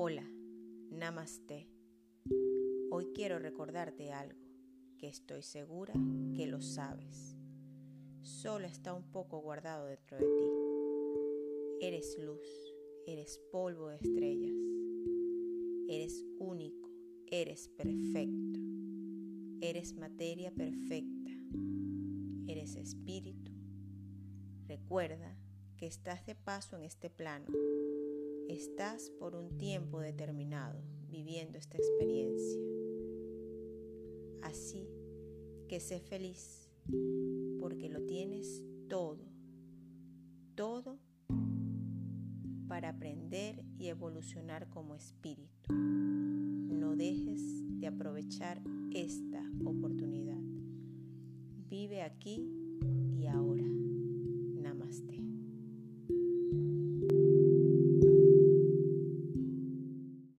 Namaste. Hoy quiero recordarte algo que estoy segura que lo sabes. Solo está un poco guardado dentro de ti. Eres luz, eres polvo de estrellas. Eres único, eres perfecto. Eres materia perfecta. Eres espíritu. Recuerda que estás de paso en este plano. Estás por un tiempo determinado viviendo esta experiencia. Así que sé feliz porque lo tienes todo, todo para aprender y evolucionar como espíritu. No dejes de aprovechar esta oportunidad. Vive aquí.